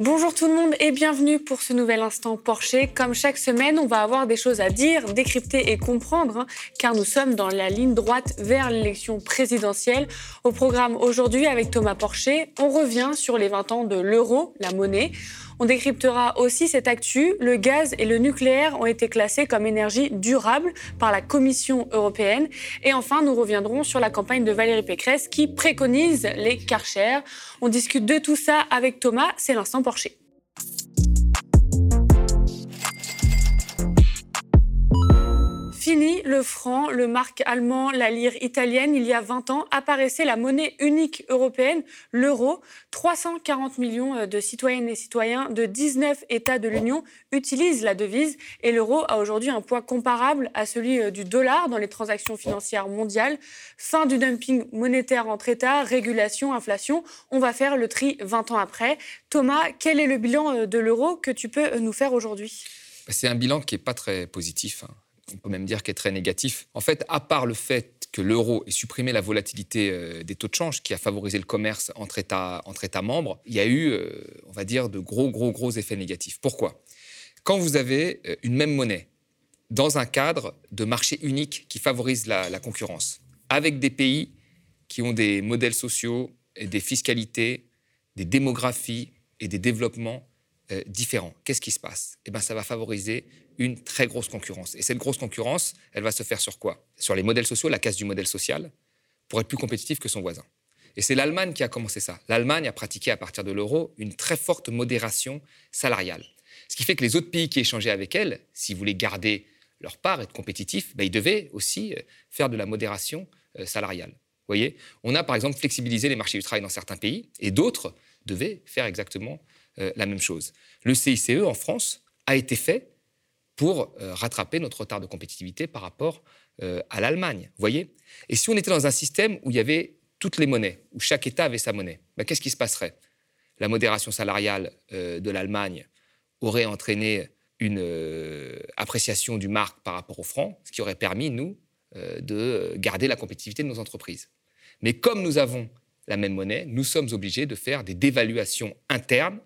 Bonjour tout le monde et bienvenue pour ce nouvel instant Porsche. Comme chaque semaine, on va avoir des choses à dire, décrypter et comprendre, hein, car nous sommes dans la ligne droite vers l'élection présidentielle. Au programme aujourd'hui avec Thomas Porcher, on revient sur les 20 ans de l'euro, la monnaie. On décryptera aussi cette actu. Le gaz et le nucléaire ont été classés comme énergie durable par la Commission européenne. Et enfin, nous reviendrons sur la campagne de Valérie Pécresse qui préconise les Karcher. On discute de tout ça avec Thomas. C'est l'instant Porsche. Le franc, le marque allemand, la lire italienne. Il y a 20 ans apparaissait la monnaie unique européenne, l'euro. 340 millions euh, de citoyennes et citoyens de 19 États de l'Union utilisent la devise et l'euro a aujourd'hui un poids comparable à celui euh, du dollar dans les transactions financières mondiales. Fin du dumping monétaire entre États, régulation, inflation. On va faire le tri 20 ans après. Thomas, quel est le bilan euh, de l'euro que tu peux nous faire aujourd'hui? Bah, C'est un bilan qui n'est pas très positif. Hein on peut même dire qu'est très négatif. En fait, à part le fait que l'euro ait supprimé la volatilité euh, des taux de change, qui a favorisé le commerce entre États, entre États membres, il y a eu, euh, on va dire, de gros, gros, gros effets négatifs. Pourquoi? Quand vous avez euh, une même monnaie dans un cadre de marché unique qui favorise la, la concurrence, avec des pays qui ont des modèles sociaux, et des fiscalités, des démographies et des développements différents, qu'est-ce qui se passe? Eh bien, ça va favoriser une très grosse concurrence. Et cette grosse concurrence, elle va se faire sur quoi? Sur les modèles sociaux, la casse du modèle social, pour être plus compétitif que son voisin. Et c'est l'Allemagne qui a commencé ça. L'Allemagne a pratiqué à partir de l'euro une très forte modération salariale. Ce qui fait que les autres pays qui échangeaient avec elle, s'ils voulaient garder leur part, être compétitifs, ben, ils devaient aussi euh, faire de la modération euh, salariale. Vous voyez? On a par exemple flexibilisé les marchés du travail dans certains pays, et d'autres devaient faire exactement euh, la même chose. Le CICE en France a été fait pour euh, rattraper notre retard de compétitivité par rapport euh, à l'Allemagne. voyez? Et si on était dans un système où il y avait toutes les monnaies, où chaque État avait sa monnaie, ben, qu'est-ce qui se passerait? La modération salariale de l'Allemagne aurait entraîné une appréciation du marque par rapport au franc, ce qui aurait permis, nous, de garder la compétitivité de nos entreprises. Mais comme nous avons la même monnaie, nous sommes obligés de faire des dévaluations internes,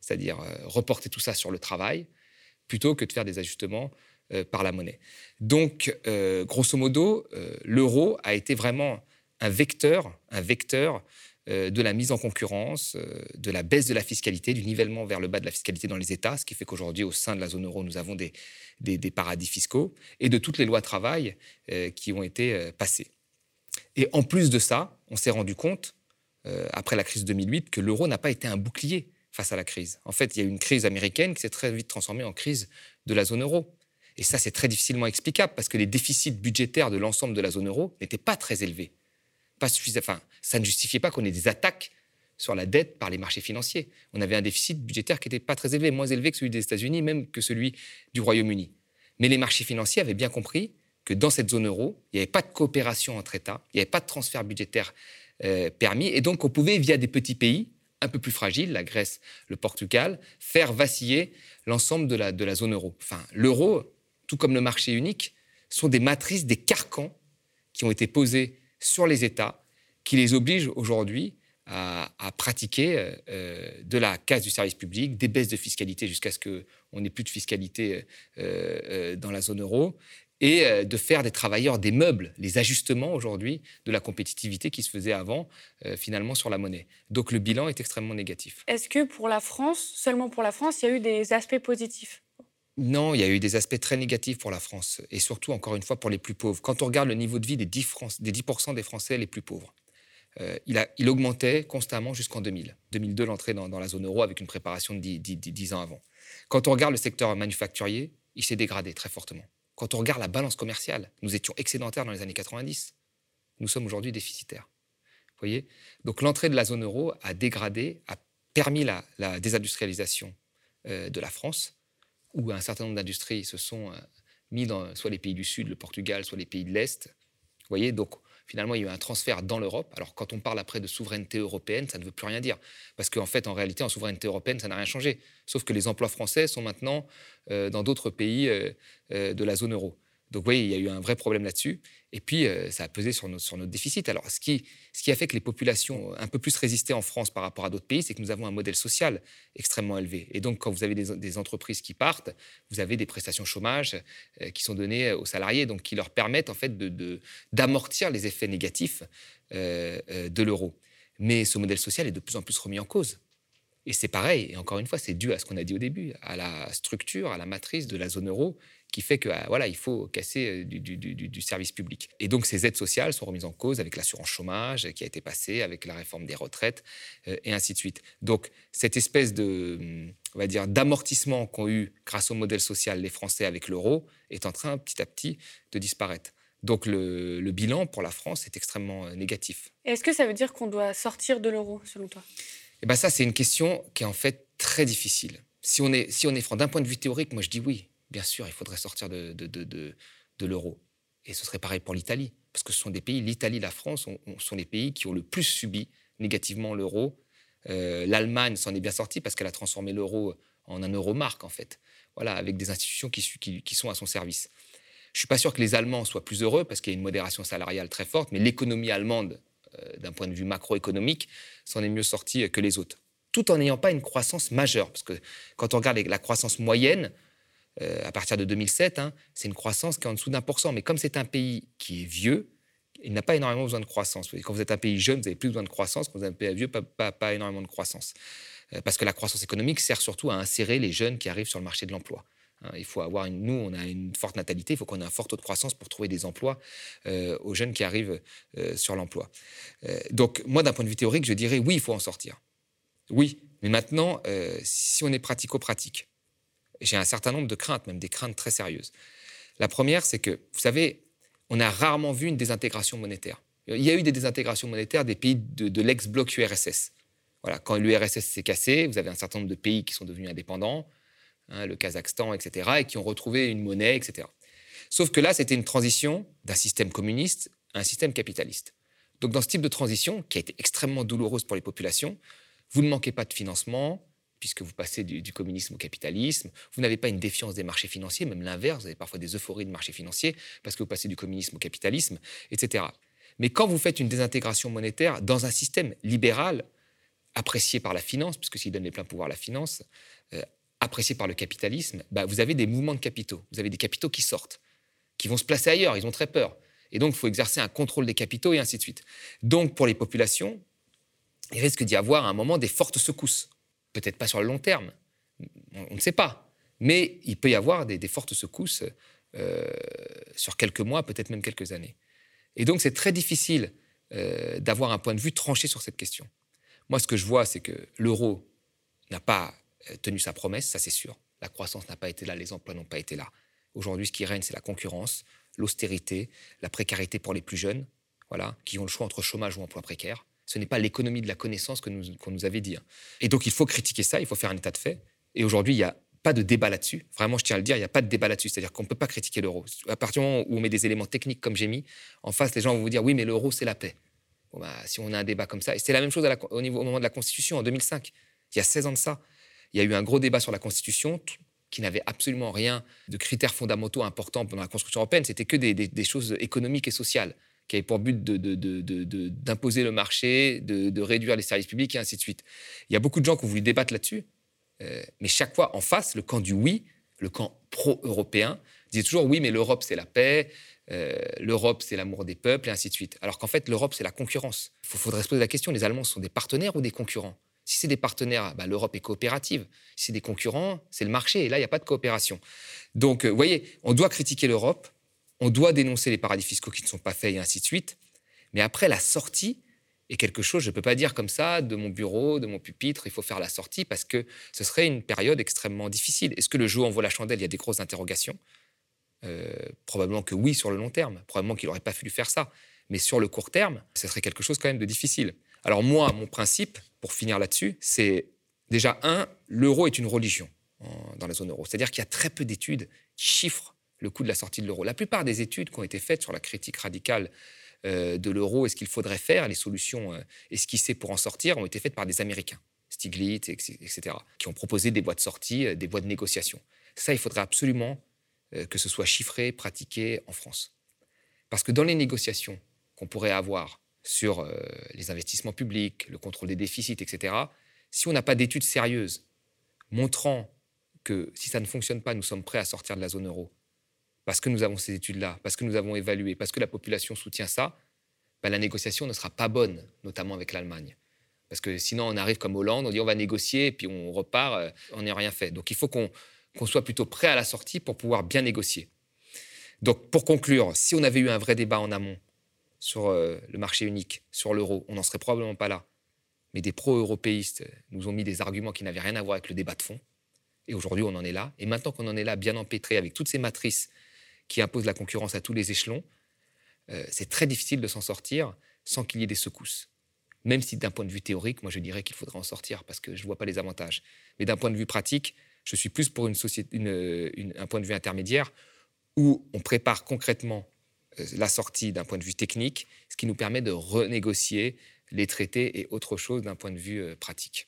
c'est-à-dire reporter tout ça sur le travail, plutôt que de faire des ajustements euh, par la monnaie. Donc, euh, grosso modo, euh, l'euro a été vraiment un vecteur, un vecteur de la mise en concurrence, de la baisse de la fiscalité, du nivellement vers le bas de la fiscalité dans les États, ce qui fait qu'aujourd'hui, au sein de la zone euro, nous avons des, des, paradis fiscaux, et de toutes les lois travail qui ont été passées. Et en plus de ça, on s'est rendu compte, après la crise de 2008, que l'euro n'a pas été un bouclier face à la crise. En fait, il y a eu une crise américaine qui s'est très vite transformée en crise de la zone euro. Et ça, c'est très difficilement explicable parce que les déficits budgétaires de l'ensemble de la zone euro n'étaient pas très élevés. Pas enfin, ça ne justifiait pas qu'on ait des attaques sur la dette par les marchés financiers. On avait un déficit budgétaire qui n'était pas très élevé, moins élevé que celui des États-Unis, même que celui du Royaume-Uni. Mais les marchés financiers avaient bien compris que dans cette zone euro, il n'y avait pas de coopération entre États, il n'y avait pas de transfert budgétaire euh, permis, et donc on pouvait, via des petits pays, un peu plus fragile, la Grèce, le Portugal, faire vaciller l'ensemble de la, de la zone euro. Enfin, l'euro, tout comme le marché unique, sont des matrices, des carcans qui ont été posés sur les États, qui les obligent aujourd'hui à, pratiquer euh, euh, de la casse du service public, des baisses de fiscalité jusqu'à ce qu'on n'ait plus de fiscalité euh, dans la zone euro, et euh, de faire des travailleurs des meubles, les ajustements aujourd'hui de la compétitivité qui se faisait avant, euh, finalement, sur la monnaie. Donc le bilan est extrêmement négatif. Est-ce que pour la France, seulement pour la France, il y a eu des aspects positifs? Non, il y a eu des aspects très négatifs pour la France, et surtout, encore une fois, pour les plus pauvres. Quand on regarde le niveau de vie des 10%, des, 10 des Français les plus pauvres, euh, il, a, il, augmentait constamment jusqu'en 2000. 2002, l'entrée dans, la zone euro avec une préparation de 10 ans avant. Quand on regarde le secteur manufacturier, il s'est dégradé très fortement. Quand on regarde la balance commerciale, nous étions excédentaires dans les années 90. Nous sommes aujourd'hui déficitaires. Vous voyez? Donc l'entrée de la zone euro a dégradé, a permis la, désindustrialisation euh, de la France, où un certain nombre d'industries se sont euh, mis dans soit les pays du Sud, le Portugal, soit les pays de l'Est. Vous voyez? Donc finalement, il y a eu un transfert dans l'Europe. Alors, quand on parle après de souveraineté européenne, ça ne veut plus rien dire. Parce qu'en fait, en réalité, en souveraineté européenne, ça n'a rien changé. Sauf que les emplois français sont maintenant euh, dans d'autres pays euh, euh, de la zone euro. Donc, voyez, il y a eu un vrai problème là-dessus. Et puis, euh, ça a pesé sur, notre déficit. Alors, ce qui, a fait que les populations un peu plus résistaient en France par rapport à d'autres pays, c'est que nous avons un modèle social extrêmement élevé. Et donc, quand vous avez des, entreprises qui partent, vous avez des prestations chômage euh, qui sont données aux salariés, donc qui leur permettent en fait d'amortir les effets négatifs euh, de l'euro. Mais ce modèle social est de plus en plus remis en cause. Et c'est pareil, et encore une fois, c'est dû à ce qu'on a dit au début, à la structure, à la matrice de la zone euro, qui fait que ah, voilà, il faut casser euh, du, service public. Et donc ces aides sociales sont remises en cause avec l'assurance chômage qui a été passée, avec la réforme des retraites, euh, et ainsi de suite. Donc cette espèce de, on va dire, d'amortissement qu'ont eu grâce au modèle social les Français avec l'euro est en train petit à petit de disparaître. Donc le, le bilan pour la France est extrêmement euh, négatif. Est-ce que ça veut dire qu'on doit sortir de l'euro, selon toi? Eh ben ça, c'est une question qui est en fait très difficile. Si on est, si on est franc, d'un point de vue théorique, moi je dis oui, bien sûr, il faudrait sortir de, de, de, de, l'euro. Et ce serait pareil pour l'Italie, parce que ce sont des pays, l'Italie, la France, sont les pays qui ont le plus subi négativement l'euro. Euh, L'Allemagne s'en est bien sortie parce qu'elle a transformé l'euro en un euro marque, en fait. Voilà, avec des institutions qui, sont à son service. Je ne suis pas sûr que les Allemands soient plus heureux parce qu'il y a une modération salariale très forte, mais l'économie allemande euh, d'un point de vue macroéconomique, s'en est mieux sorti que les autres. Tout en n'ayant pas une croissance majeure. Parce que quand on regarde la croissance moyenne, euh, à partir de 2007, hein, c'est une croissance qui est en dessous d'un pour cent. Mais comme c'est un pays qui est vieux, il n'a pas énormément besoin de croissance. Quand vous êtes un pays jeune, vous avez plus besoin de croissance. Quand vous êtes un pays vieux, pas, énormément de croissance. Euh, parce que la croissance économique sert surtout à insérer les jeunes qui arrivent sur le marché de l'emploi. Hein, il faut avoir une, nous, on a une forte natalité, il faut qu'on ait un fort taux de croissance pour trouver des emplois euh, aux jeunes qui arrivent sur l'emploi. Donc, moi, d'un point de vue théorique, je dirais oui, il faut en sortir. Oui, mais maintenant, si on est pratico-pratique, j'ai un certain nombre de craintes, même des craintes très sérieuses. La première, c'est que, vous savez, on a rarement vu une désintégration monétaire. Il y a eu des désintégrations monétaires des pays de, l'ex-bloc URSS. Voilà, quand l'URSS s'est cassé, vous avez un certain nombre de pays qui sont devenus indépendants. Hein, le Kazakhstan, etc., et qui ont retrouvé une monnaie, etc. Sauf que là, c'était une transition d'un système communiste à un système capitaliste. Donc dans ce type de transition, qui a été extrêmement douloureuse pour les populations, vous ne manquez pas de financement, puisque vous passez du, communisme au capitalisme. Vous n'avez pas une défiance des marchés financiers, même l'inverse, vous avez parfois des euphories de marchés financiers, parce que vous passez du communisme au capitalisme, etc. Mais quand vous faites une désintégration monétaire dans un système libéral, apprécié par la finance, puisque s'il donne les pleins pouvoirs à la finance, euh, apprécié par le capitalisme, bah, vous avez des mouvements de capitaux. Vous avez des capitaux qui sortent, qui vont se placer ailleurs. Ils ont très peur. Et donc, il faut exercer un contrôle des capitaux et ainsi de suite. Donc, pour les populations, il risque d'y avoir à un moment des fortes secousses. Peut-être pas sur le long terme, on, ne sait pas. Mais il peut y avoir des, fortes secousses euh, sur quelques mois, peut-être même quelques années. Et donc, c'est très difficile euh, d'avoir un point de vue tranché sur cette question. Moi, ce que je vois, c'est que l'euro n'a pas euh, tenu sa promesse, ça c'est sûr. La croissance n'a pas été là, les emplois n'ont pas été là. Aujourd'hui, ce qui règne, c'est la concurrence, l'austérité, la précarité pour les plus jeunes, voilà, qui ont le choix entre chômage ou emploi précaire. Ce n'est pas l'économie de la connaissance qu'on nous, nous, avait dit. Hein. Et donc, il faut critiquer ça, il faut faire un état de fait. Et aujourd'hui, il n'y a pas de débat là-dessus. Vraiment, je tiens à le dire, il n'y a pas de débat là-dessus. C'est-à-dire qu'on ne peut pas critiquer l'euro. À partir du moment où on met des éléments techniques comme j'ai mis, en face, les gens vont vous dire oui, mais l'euro, c'est la paix. Bah, si on a un débat comme ça, et c'est la même chose au, niveau, au moment de la Constitution en 2005, il y a 16 ans de ça. Il y a eu un gros débat sur la Constitution qui n'avait absolument rien de critères fondamentaux importants dans la construction européenne. C'était que des, choses économiques et sociales qui avaient pour but d'imposer le marché, de, réduire les services publics et ainsi de suite. Il y a beaucoup de gens qui ont voulu débattre là-dessus, euh, mais chaque fois en face, le camp du oui, le camp pro-européen, disait toujours oui, mais l'Europe c'est la paix, euh, l'Europe c'est l'amour des peuples et ainsi de suite. Alors qu'en fait, l'Europe c'est la concurrence. Il faudrait se poser la question les Allemands sont des partenaires ou des concurrents? Si c'est des partenaires, bah, l'Europe est coopérative. Si c'est des concurrents, c'est le marché. Et là, il n'y a pas de coopération. Donc, euh, vous voyez, on doit critiquer l'Europe, on doit dénoncer les paradis fiscaux qui ne sont pas faits et ainsi de suite. Mais après, la sortie est quelque chose, je ne peux pas dire comme ça, de mon bureau, de mon pupitre, il faut faire la sortie parce que ce serait une période extrêmement difficile. Est-ce que le jeu en vaut la chandelle? Il y a des grosses interrogations. Euh, probablement que oui sur le long terme. Probablement qu'il n'aurait pas fallu faire ça. Mais sur le court terme, ce serait quelque chose quand même de difficile. Alors moi, mon principe, pour finir là-dessus, c'est déjà, un, l'euro est une religion dans la zone euro. C'est-à-dire qu'il y a très peu d'études qui chiffrent le coût de la sortie de l'euro. La plupart des études qui ont été faites sur la critique radicale euh, de l'euro et ce qu'il faudrait faire, les solutions euh, esquissées pour en sortir, ont été faites par des Américains, Stiglitz, etc., qui ont proposé des voies de sortie, euh, des voies de négociation. Ça, il faudrait absolument euh, que ce soit chiffré, pratiqué en France. Parce que dans les négociations qu'on pourrait avoir sur euh, les investissements publics, le contrôle des déficits, etc., si on n'a pas d'études sérieuses montrant que si ça ne fonctionne pas, nous sommes prêts à sortir de la zone euro, parce que nous avons ces études-là, parce que nous avons évalué, parce que la population soutient ça, ben, la négociation ne sera pas bonne, notamment avec l'Allemagne. Parce que sinon, on arrive comme Hollande, on dit on va négocier, puis on repart, euh, on n'a rien fait. Donc il faut qu'on soit plutôt prêt à la sortie pour pouvoir bien négocier. Donc pour conclure, si on avait eu un vrai débat en amont sur euh, le marché unique, sur l'euro, on n'en serait probablement pas là. Mais des pro-européistes nous ont mis des arguments qui n'avaient rien à voir avec le débat de fond. Et aujourd'hui, on en est là. Et maintenant qu'on en est là, bien empêtré, avec toutes ces matrices qui imposent la concurrence à tous les échelons, euh, c'est très difficile de s'en sortir sans qu'il y ait des secousses. Même si d'un point de vue théorique, moi je dirais qu'il faudrait en sortir parce que je ne vois pas les avantages. Mais d'un point de vue pratique, je suis plus pour un point de vue intermédiaire où on prépare concrètement euh, la sortie d'un point de vue technique, ce qui nous permet de renégocier les traités et autre chose d'un point de vue euh, pratique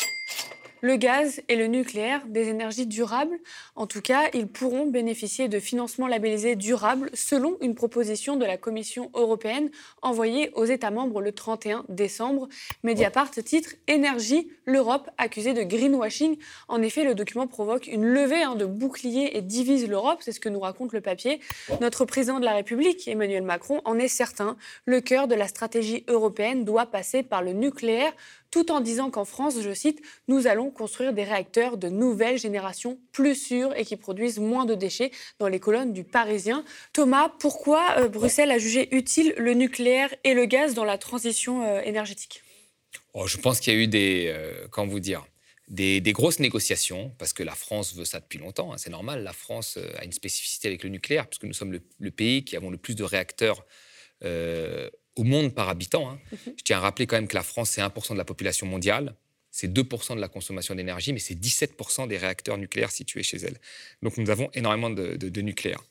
le gaz et le nucléaire, des énergies durables. En tout cas, ils pourront bénéficier de financements labellisés durables selon une proposition de la Commission européenne envoyée aux États membres le 31 décembre. Mediapart titre Énergie, l'Europe accusée de greenwashing. En effet, le document provoque une levée hein, de boucliers et divise l'Europe, c'est ce que nous raconte le papier. Notre président de la République, Emmanuel Macron, en est certain. Le cœur de la stratégie européenne doit passer par le nucléaire tout en disant qu'en France, je cite, nous allons construire des réacteurs de nouvelle génération plus sûrs et qui produisent moins de déchets dans les colonnes du Parisien. Thomas, pourquoi euh, Bruxelles a jugé utile le nucléaire et le gaz dans la transition euh, énergétique? Oh, Je pense qu'il y a eu des, euh, comment vous dire, des, grosses négociations, parce que la France veut ça depuis longtemps, hein, c'est normal. La France a une spécificité avec le nucléaire, puisque nous sommes le, pays qui avons le plus de réacteurs au monde par habitant. Hein. Mhm. Je tiens à rappeler quand même que la France, c'est 1% de la population mondiale, c'est 2% de la consommation d'énergie, mais c'est 17% des réacteurs nucléaires situés chez elle. Donc nous avons énormément de, nucléaire.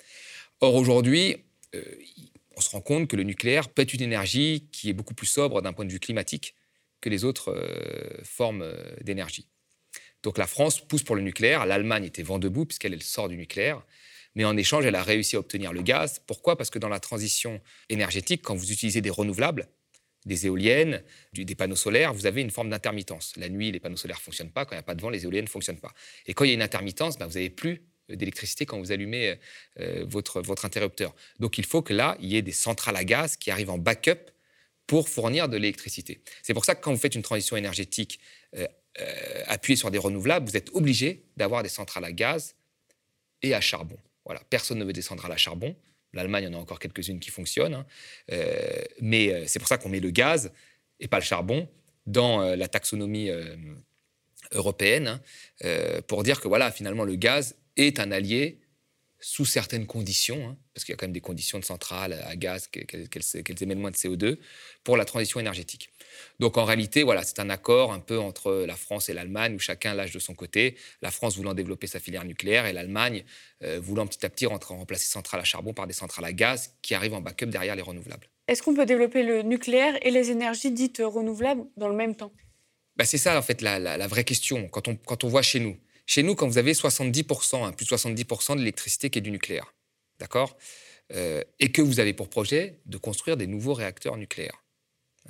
Or, aujourd'hui, euh, on se rend compte que le nucléaire peut être une énergie qui est beaucoup plus sobre d'un point de vue climatique que les autres euh, formes euh, d'énergie. Donc la France pousse pour le nucléaire, l'Allemagne était vent debout puisqu'elle sort du nucléaire. Mais en échange, elle a réussi à obtenir le gaz. Pourquoi? Parce que dans la transition énergétique, quand vous utilisez des renouvelables, des éoliennes, des panneaux solaires, vous avez une forme d'intermittence. La nuit, les panneaux solaires ne fonctionnent pas. Quand il n'y a pas de vent, les éoliennes ne fonctionnent pas. Et quand il y a une intermittence, ben, vous n'avez plus d'électricité quand vous allumez euh, votre, votre interrupteur. Donc il faut que là, il y ait des centrales à gaz qui arrivent en backup pour fournir de l'électricité. C'est pour ça que quand vous faites une transition énergétique euh, euh, appuyée sur des renouvelables, vous êtes obligé d'avoir des centrales à gaz et à charbon. Voilà, personne ne veut descendre à la charbon. L'Allemagne en a encore quelques-unes qui fonctionnent. Hein. Euh, mais euh, c'est pour ça qu'on met le gaz et pas le charbon dans euh, la taxonomie européenne hein, pour dire que voilà, finalement, le gaz est un allié sous certaines conditions, hein, parce qu'il y a quand même des conditions de centrale à gaz, qu'elles émettent moins de CO2, pour la transition énergétique. Donc en réalité, voilà, c'est un accord un peu entre la France et l'Allemagne, où chacun lâche de son côté, la France voulant développer sa filière nucléaire et l'Allemagne euh, voulant petit à petit rentrer, remplacer centrales à charbon par des centrales à gaz qui arrivent en backup derrière les renouvelables. Est-ce qu'on peut développer le nucléaire et les énergies dites renouvelables dans le même temps? Bah, C'est ça, en fait, la, vraie question. Quand on, quand on voit chez nous, chez nous, quand vous avez 70%, hein, plus de 70% de l'électricité qui est du nucléaire, d'accord? Euh, Et que vous avez pour projet de construire des nouveaux réacteurs nucléaires.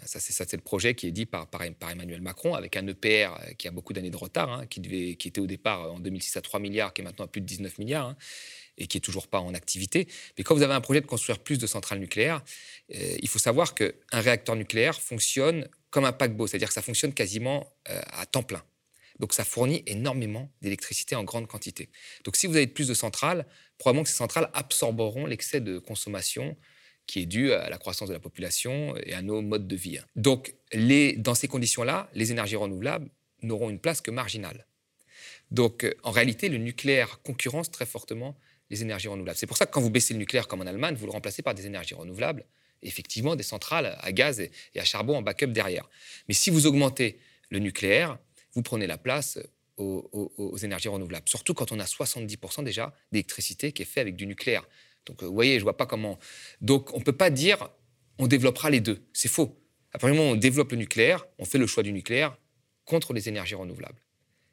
Ça, c'est ça, c'est le projet qui est dit par, Emmanuel Macron, avec un EPR euh, qui a beaucoup d'années de retard, hein, qui, était au départ euh, en 2006 à 3 milliards, qui est maintenant à plus de 19 milliards, hein, et qui est toujours pas en activité. Mais quand vous avez un projet de construire plus de centrales nucléaires, il faut savoir qu'un réacteur nucléaire fonctionne comme un paquebot, c'est-à-dire que ça fonctionne quasiment à temps plein. Donc ça fournit énormément d'électricité en grande quantité. Donc si vous avez plus de centrales, probablement que ces centrales absorberont l'excès de consommation qui est dû à la croissance de la population et à nos modes de vie. Donc dans ces conditions-là, les énergies renouvelables n'auront une place que marginale. Donc euh, en réalité, le nucléaire concurrence très fortement les énergies renouvelables. C'est pour ça que quand vous baissez le nucléaire comme en Allemagne, vous le remplacez par des énergies renouvelables, effectivement des centrales à gaz et à charbon en backup derrière. Mais si vous augmentez le nucléaire, vous prenez la place aux, énergies renouvelables. Surtout quand on a 70% déjà d'électricité qui est faite avec du nucléaire. Donc, euh, vous voyez, je vois pas comment. Donc, on ne peut pas dire on développera les deux. C'est faux. À partir du moment où on développe le nucléaire, on fait le choix du nucléaire contre les énergies renouvelables.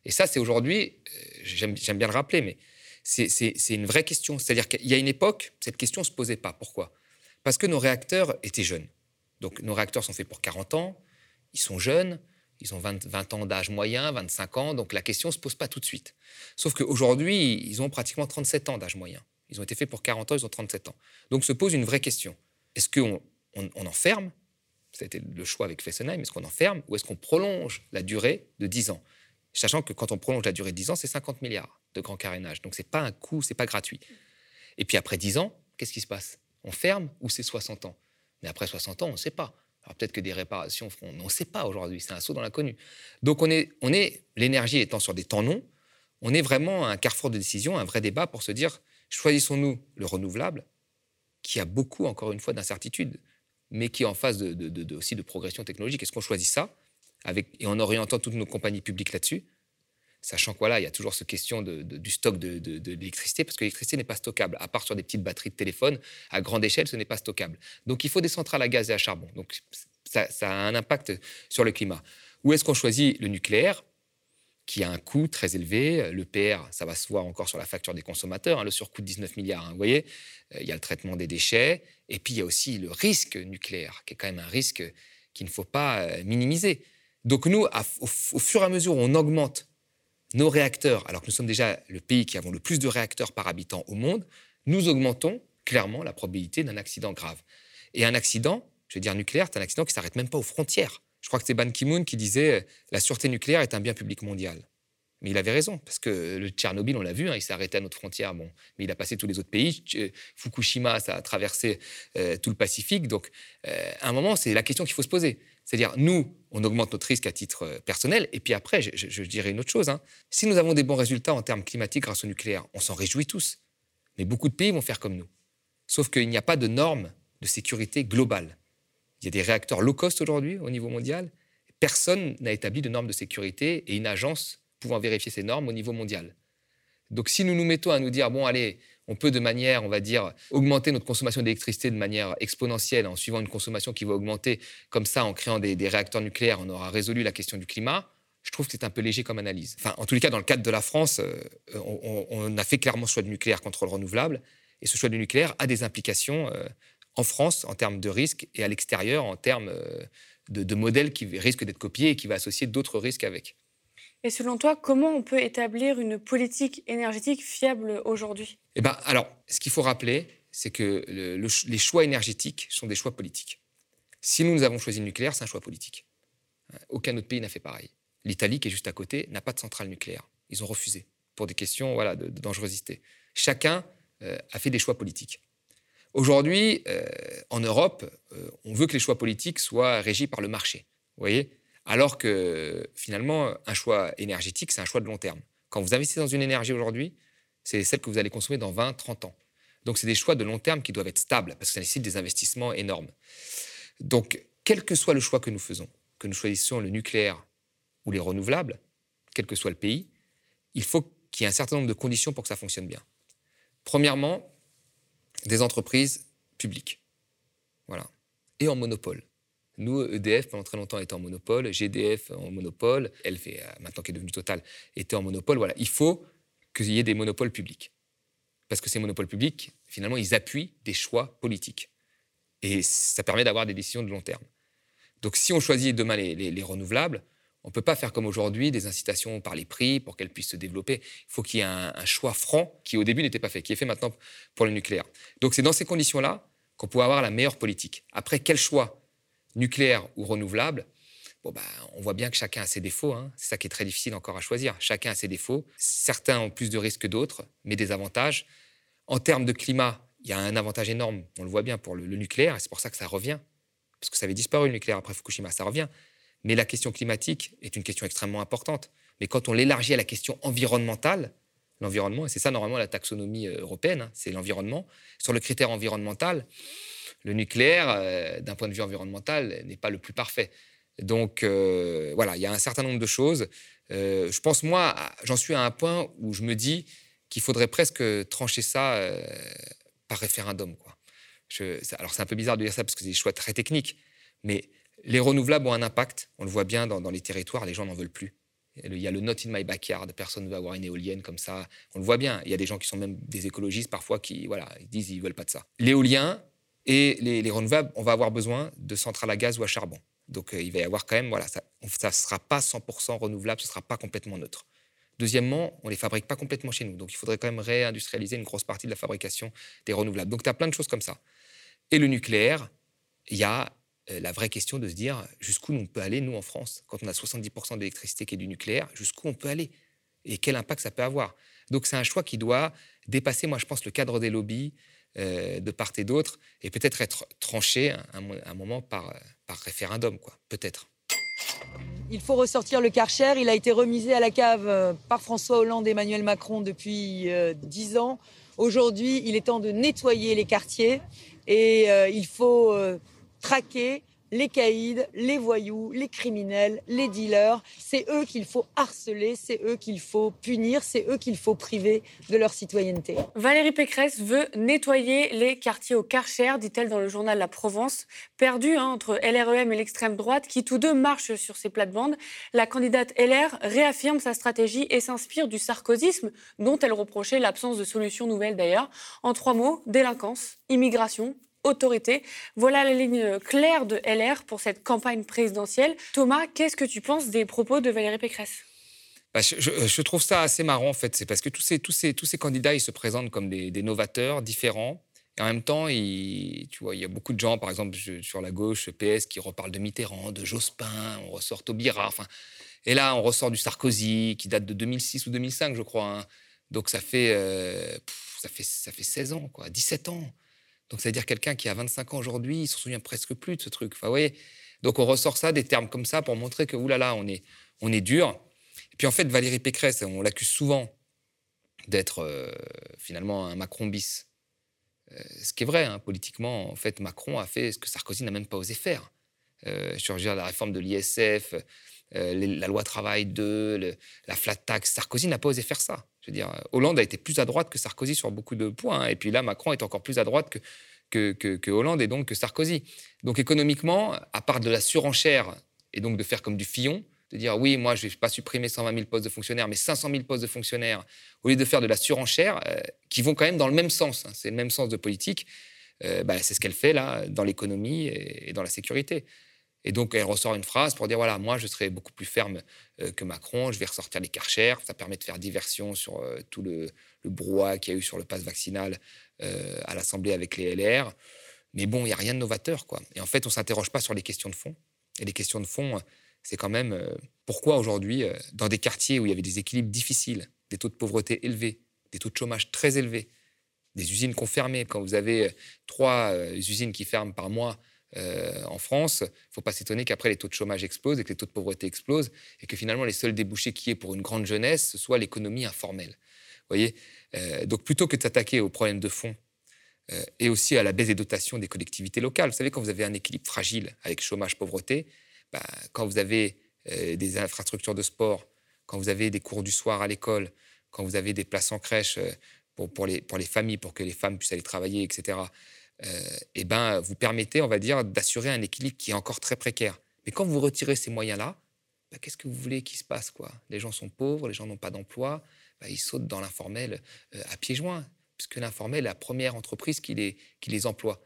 Et ça, c'est aujourd'hui, euh, j'aime bien le rappeler, mais C'est une vraie question. C'est-à-dire qu'il y a une époque, cette question ne se posait pas. Pourquoi? Parce que nos réacteurs étaient jeunes. Donc nos réacteurs sont faits pour 40 ans, ils sont jeunes, ils ont 20, ans d'âge moyen, 25 ans, donc la question ne se pose pas tout de suite. Sauf qu'aujourd'hui, ils ont pratiquement 37 ans d'âge moyen. Ils ont été faits pour 40 ans, ils ont 37 ans. Donc se pose une vraie question. Est-ce qu'on on, on enferme? C'était le choix avec Fessenheim. Est-ce qu'on enferme ou est-ce qu'on prolonge la durée de 10 ans? Sachant que quand on prolonge la durée de 10 ans, c'est 50 milliards de grand carénage. Donc ce n'est pas un coût, c'est pas gratuit. Et puis après 10 ans, qu'est-ce qui se passe? On ferme ou c'est 60 ans? Mais après 60 ans, on ne sait pas. Alors peut-être que des réparations feront, on ne sait pas aujourd'hui, c'est un saut dans l'inconnu. Donc on est, on est l'énergie étant sur des temps longs, on est vraiment à un carrefour de décision, un vrai débat pour se dire, choisissons-nous le renouvelable, qui a beaucoup, encore une fois, d'incertitudes, mais qui est en phase de, aussi de progression technologique. Est-ce qu'on choisit ça et en orientant toutes nos compagnies publiques là-dessus Sachant que voilà, il y a toujours cette question du stock de, l'électricité, parce que l'électricité n'est pas stockable, à part sur des petites batteries de téléphone, à grande échelle, ce n'est pas stockable. Donc il faut des centrales à gaz et à charbon. Donc ça, a un impact sur le climat. Où est-ce qu'on choisit le nucléaire qui a un coût très élevé? Le PR, ça va se voir encore sur la facture des consommateurs, hein, le surcoût de 19 milliards. Hein, vous voyez, euh, il y a le traitement des déchets, et puis il y a aussi le risque nucléaire, qui est quand même un risque qu'il ne faut pas euh, minimiser. Donc nous, au, fur et à mesure où on augmente nos réacteurs, alors que nous sommes déjà le pays qui avons le plus de réacteurs par habitant au monde, nous augmentons clairement la probabilité d'un accident grave. Et un accident, je veux dire nucléaire, c'est un accident qui s'arrête même pas aux frontières. Je crois que c'est Ban Ki-moon qui disait la sûreté nucléaire est un bien public mondial. Mais il avait raison, parce que le Tchernobyl, on l'a vu, hein, il s'est arrêté à notre frontière, bon, mais il a passé tous les autres pays. Fukushima, ça a traversé euh, tout le Pacifique. Donc, euh, à un moment, c'est la question qu'il faut se poser. C'est-à-dire, nous, on augmente notre risque à titre euh, personnel, et puis après, je, dirais une autre chose. Hein. Si nous avons des bons résultats en termes climatiques grâce au nucléaire, on s'en réjouit tous. Mais beaucoup de pays vont faire comme nous. Sauf qu'il n'y a pas de normes de sécurité globale. Il y a des réacteurs low cost aujourd'hui au niveau mondial. Personne n'a établi de normes de sécurité et une agence pouvant vérifier ces normes au niveau mondial. Donc si nous nous mettons à nous dire, bon, allez, on peut de manière, on va dire, augmenter notre consommation d'électricité de manière exponentielle en suivant une consommation qui va augmenter comme ça en créant des, réacteurs nucléaires, on aura résolu la question du climat. Je trouve que c'est un peu léger comme analyse. Enfin, en tous les cas, dans le cadre de la France, euh, on, a fait clairement choix du nucléaire contre le renouvelable. Et ce choix du nucléaire a des implications euh, en France en termes de risques et à l'extérieur en termes euh, de, de modèles qui risquent d'être copiés et qui va associer d'autres risques avec. Et selon toi, comment on peut établir une politique énergétique fiable aujourd'hui? Eh ben, alors, ce qu'il faut rappeler, c'est que les choix énergétiques sont des choix politiques. Si nous, nous avons choisi le nucléaire, c'est un choix politique. Aucun autre pays n'a fait pareil. L'Italie, qui est juste à côté, n'a pas de centrale nucléaire. Ils ont refusé pour des questions voilà, de, dangerosité. Chacun euh, a fait des choix politiques. Aujourd'hui, euh, en Europe, euh, on veut que les choix politiques soient régis par le marché. Vous voyez? Alors que finalement, un choix énergétique, c'est un choix de long terme. Quand vous investissez dans une énergie aujourd'hui, c'est celle que vous allez consommer dans 20, 30 ans. Donc, c'est des choix de long terme qui doivent être stables, parce que ça nécessite des investissements énormes. Donc, quel que soit le choix que nous faisons, que nous choisissions le nucléaire ou les renouvelables, quel que soit le pays, il faut qu'il y ait un certain nombre de conditions pour que ça fonctionne bien. Premièrement, des entreprises publiques. Voilà. Et en monopole. Nous, EDF, pendant très longtemps, était en monopole, GDF en monopole, euh, maintenant qui est devenue Total, était en monopole. Voilà, il faut qu'il y ait des monopoles publics. Parce que ces monopoles publics, finalement, ils appuient des choix politiques. Et ça permet d'avoir des décisions de long terme. Donc si on choisit demain les, renouvelables, on ne peut pas faire comme aujourd'hui des incitations par les prix pour qu'elles puissent se développer. Il faut qu'il y ait un, un, choix franc qui au début n'était pas fait, qui est fait maintenant pour le nucléaire. Donc c'est dans ces conditions-là qu'on peut avoir la meilleure politique. Après, quel choix nucléaire ou renouvelable, bon bah, on voit bien que chacun a ses défauts. Hein. C'est ça qui est très difficile encore à choisir. Chacun a ses défauts. Certains ont plus de risques que d'autres, mais des avantages. En termes de climat, il y a un avantage énorme, on le voit bien pour le, nucléaire, et c'est pour ça que ça revient. Parce que ça avait disparu le nucléaire après Fukushima, ça revient. Mais la question climatique est une question extrêmement importante. Mais quand on l'élargit à la question environnementale, l'environnement, et c'est ça normalement la taxonomie euh, européenne, hein, c'est l'environnement, sur le critère environnemental, le nucléaire, euh, d'un point de vue environnemental, n'est pas le plus parfait. Donc euh, voilà, il y a un certain nombre de choses. Euh, je pense, moi, j'en suis à un point où je me dis qu'il faudrait presque trancher ça par référendum. Alors c'est un peu bizarre de dire ça parce que c'est des choix très techniques, mais les renouvelables ont un impact. On le voit bien dans, les territoires, les gens n'en veulent plus. Il y a le not in my backyard, personne ne veut avoir une éolienne comme ça. On le voit bien. Il y a des gens qui sont même des écologistes parfois qui voilà, ils disent ils veulent pas de ça. L'éolien et les, renouvelables, on va avoir besoin de centrales à gaz ou à charbon. Donc euh, il va y avoir quand même, voilà, ça ne sera pas 100% renouvelable, ce ne sera pas complètement neutre. Deuxièmement, on ne les fabrique pas complètement chez nous. Donc il faudrait quand même réindustrialiser une grosse partie de la fabrication des renouvelables. Donc tu as plein de choses comme ça. Et le nucléaire, il y a euh, la vraie question de se dire jusqu'où on peut aller, nous, en France, quand on a 70% d'électricité qui est du nucléaire, jusqu'où on peut aller et quel impact ça peut avoir. Donc c'est un choix qui doit dépasser, moi je pense, le cadre des lobbies euh, de part et d'autre et peut-être être tranché à un, moment par, référendum, quoi. Peut-être. Il faut ressortir le Karcher. Il a été remisé à la cave euh, par François Hollande et Emmanuel Macron depuis dix ans. Aujourd'hui, il est temps de nettoyer les quartiers et il faut traquer les caïds, les voyous, les criminels, les dealers. C'est eux qu'il faut harceler, c'est eux qu'il faut punir, c'est eux qu'il faut priver de leur citoyenneté. Valérie Pécresse veut nettoyer les quartiers au Karcher, dit-elle dans le journal La Provence. Perdue hein, entre LREM et l'extrême droite, qui tous deux marchent sur ces plates-bandes, la candidate LR réaffirme sa stratégie et s'inspire du sarkozysme, dont elle reprochait l'absence de solutions nouvelles d'ailleurs. En trois mots, délinquance, immigration autorité. Voilà la ligne claire de LR pour cette campagne présidentielle. Thomas, qu'est-ce que tu penses des propos de Valérie Pécresse? Bah, je, trouve ça assez marrant en fait. C'est parce que tous ces, candidats, ils se présentent comme des, novateurs différents. Et en même temps, il, tu vois, il y a beaucoup de gens, par exemple, sur la gauche, PS, qui reparlent de Mitterrand, de Jospin, on ressort Taubira. Enfin, et là, on ressort du Sarkozy, qui date de 2006 ou 2005, je crois. Hein. Donc ça fait, euh, ça fait, ça fait 16 ans, quoi, 17 ans. Donc, c'est-à-dire quelqu'un qui a 25 ans aujourd'hui, il se souvient presque plus de ce truc. Enfin, voyez Donc, on ressort ça, des termes comme ça, pour montrer que, oulala, on est, on est dur. Et puis, en fait, Valérie Pécresse, on l'accuse souvent d'être euh, finalement un Macron bis. Euh, ce qui est vrai, hein, politiquement, en fait, Macron a fait ce que Sarkozy n'a même pas osé faire. Euh, sur la réforme de l'ISF, la loi travail 2, la flat tax. Sarkozy n'a pas osé faire ça. Dire, Hollande a été plus à droite que Sarkozy sur beaucoup de points. Hein. et puis là, Macron est encore plus à droite que, que, Hollande et donc que Sarkozy. Donc économiquement, à part de la surenchère et donc de faire comme du Fillon, de dire oui, moi je ne vais pas supprimer 120 000 postes de fonctionnaires, mais 500 000 postes de fonctionnaires, au lieu de faire de la surenchère, euh, qui vont quand même dans le même sens, hein. c'est le même sens de politique, euh, bah, c'est ce qu'elle fait là dans l'économie et, dans la sécurité. Et donc, elle ressort une phrase pour dire voilà, moi, je serai beaucoup plus ferme euh, que Macron, je vais ressortir les karchers. Ça permet de faire diversion sur euh, tout le, brouhaha qu'il y a eu sur le pass vaccinal euh, à l'Assemblée avec les LR. Mais bon, il n'y a rien de novateur, quoi. Et en fait, on ne s'interroge pas sur les questions de fond. Et les questions de fond, c'est quand même pourquoi aujourd'hui, dans des quartiers où il y avait des équilibres difficiles, des taux de pauvreté élevés, des taux de chômage très élevés, des usines confirmées, quand vous avez trois usines qui ferment par mois, euh, en France, il ne faut pas s'étonner qu'après les taux de chômage explosent et que les taux de pauvreté explosent et que finalement les seuls débouchés qui est pour une grande jeunesse, ce soit l'économie informelle. voyez euh, Donc plutôt que de s'attaquer aux problèmes de fond euh, et aussi à la baisse des dotations des collectivités locales, vous savez, quand vous avez un équilibre fragile avec chômage, pauvreté, bah, quand vous avez des infrastructures de sport, quand vous avez des cours du soir à l'école, quand vous avez des places en crèche pour, les, familles, pour que les femmes puissent aller travailler, etc., eh ben, vous permettez, on va dire, d'assurer un équilibre qui est encore très précaire. Mais quand vous retirez ces moyens-là, bah, qu'est-ce que vous voulez qu'il se passe quoi? Les gens sont pauvres, les gens n'ont pas d'emploi, bah, ils sautent dans l'informel euh, à pieds joints, puisque l'informel est la première entreprise qui les, qui les emploie.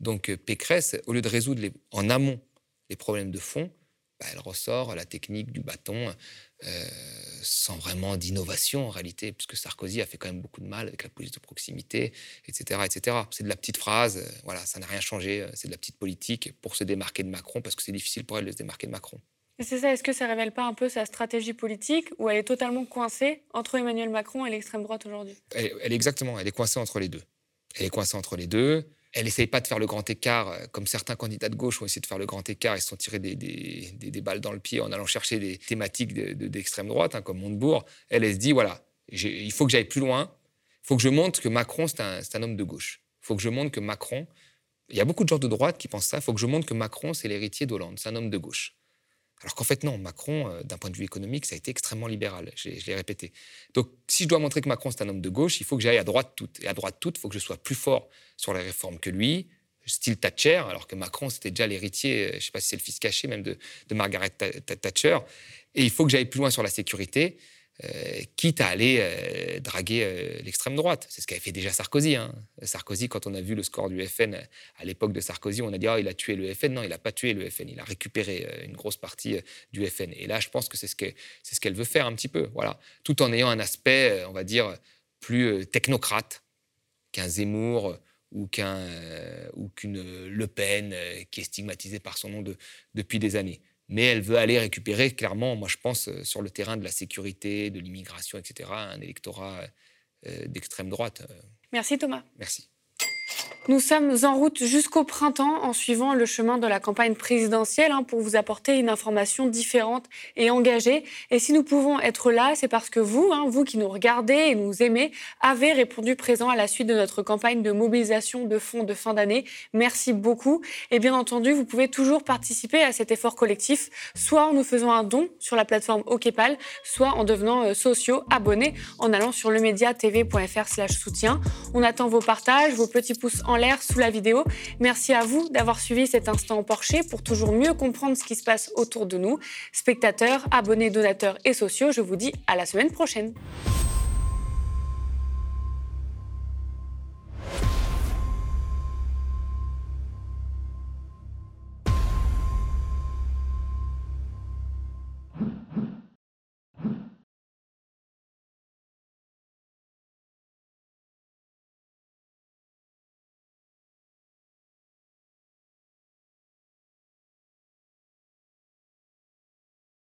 Donc euh, Pécresse, au lieu de résoudre en amont les problèmes de fond, bah, elle ressort la technique du bâton euh, sans vraiment d'innovation en réalité, puisque Sarkozy a fait quand même beaucoup de mal avec la police de proximité, etc. etc. C'est de la petite phrase, euh, voilà, ça n'a rien changé, euh, c'est de la petite politique pour se démarquer de Macron, parce que c'est difficile pour elle de se démarquer de Macron. C'est ça, est-ce que ça révèle pas un peu sa stratégie politique ou elle est totalement coincée entre Emmanuel Macron et l'extrême droite aujourd'hui? Elle, elle, est exactement, elle est coincée entre les deux. Elle est coincée entre les deux. Elle n'essaye pas de faire le grand écart, euh, comme certains candidats de gauche ont essayé de faire le grand écart et se sont tirés des, balles dans le pied en allant chercher des thématiques d'extrême droite, hein, comme Montebourg. Elle, elle se dit voilà, il faut que j'aille plus loin. Il faut que je montre que Macron, c'est un, un, homme de gauche. Il faut que je montre que Macron. Il y a beaucoup de gens de droite qui pensent ça. Il faut que je montre que Macron, c'est l'héritier d'Hollande. C'est un homme de gauche. Alors qu'en fait, non, Macron, euh, d'un point de vue économique, ça a été extrêmement libéral. Je, l'ai répété. Donc, si je dois montrer que Macron, c'est un homme de gauche, il faut que j'aille à droite toute. Et à droite toute, il faut que je sois plus fort sur les réformes que lui, style Thatcher, alors que Macron, c'était déjà l'héritier, je ne sais pas si c'est le fils caché même de Margaret Thatcher. Et il faut que j'aille plus loin sur la sécurité. Euh, quitte à aller euh, draguer euh, l'extrême droite. C'est ce qu'avait fait déjà Sarkozy. Hein. Sarkozy, quand on a vu le score du FN à l'époque de Sarkozy, on a dit oh, il a tué le FN. Non, il n'a pas tué le FN. Il a récupéré une grosse partie du FN. Et là, je pense que c'est ce qu'elle veut faire un petit peu. Voilà. Tout en ayant un aspect, on va dire, plus technocrate qu'un Zemmour ou qu'un ou qu'une Le Pen qui est stigmatisée par son nom de, depuis des années mais elle veut aller récupérer clairement, moi je pense, euh, sur le terrain de la sécurité, de l'immigration, etc., un électorat euh, d'extrême droite. Euh. Merci Thomas. Merci. Nous sommes en route jusqu'au printemps en suivant le chemin de la campagne présidentielle hein, pour vous apporter une information différente et engagée. Et si nous pouvons être là, c'est parce que vous, hein, vous qui nous regardez et nous aimez, avez répondu présent à la suite de notre campagne de mobilisation de fonds de fin d'année. Merci beaucoup. Et bien entendu, vous pouvez toujours participer à cet effort collectif, soit en nous faisant un don sur la plateforme OKPAL, soit en devenant euh, sociaux abonnés en allant sur lemediatv.fr/slash soutien. On attend vos partages, vos petits pouces en l'air sous la vidéo. Merci à vous d'avoir suivi cet instant Porsche pour toujours mieux comprendre ce qui se passe autour de nous. Spectateurs, abonnés, donateurs et sociaux, je vous dis à la semaine prochaine.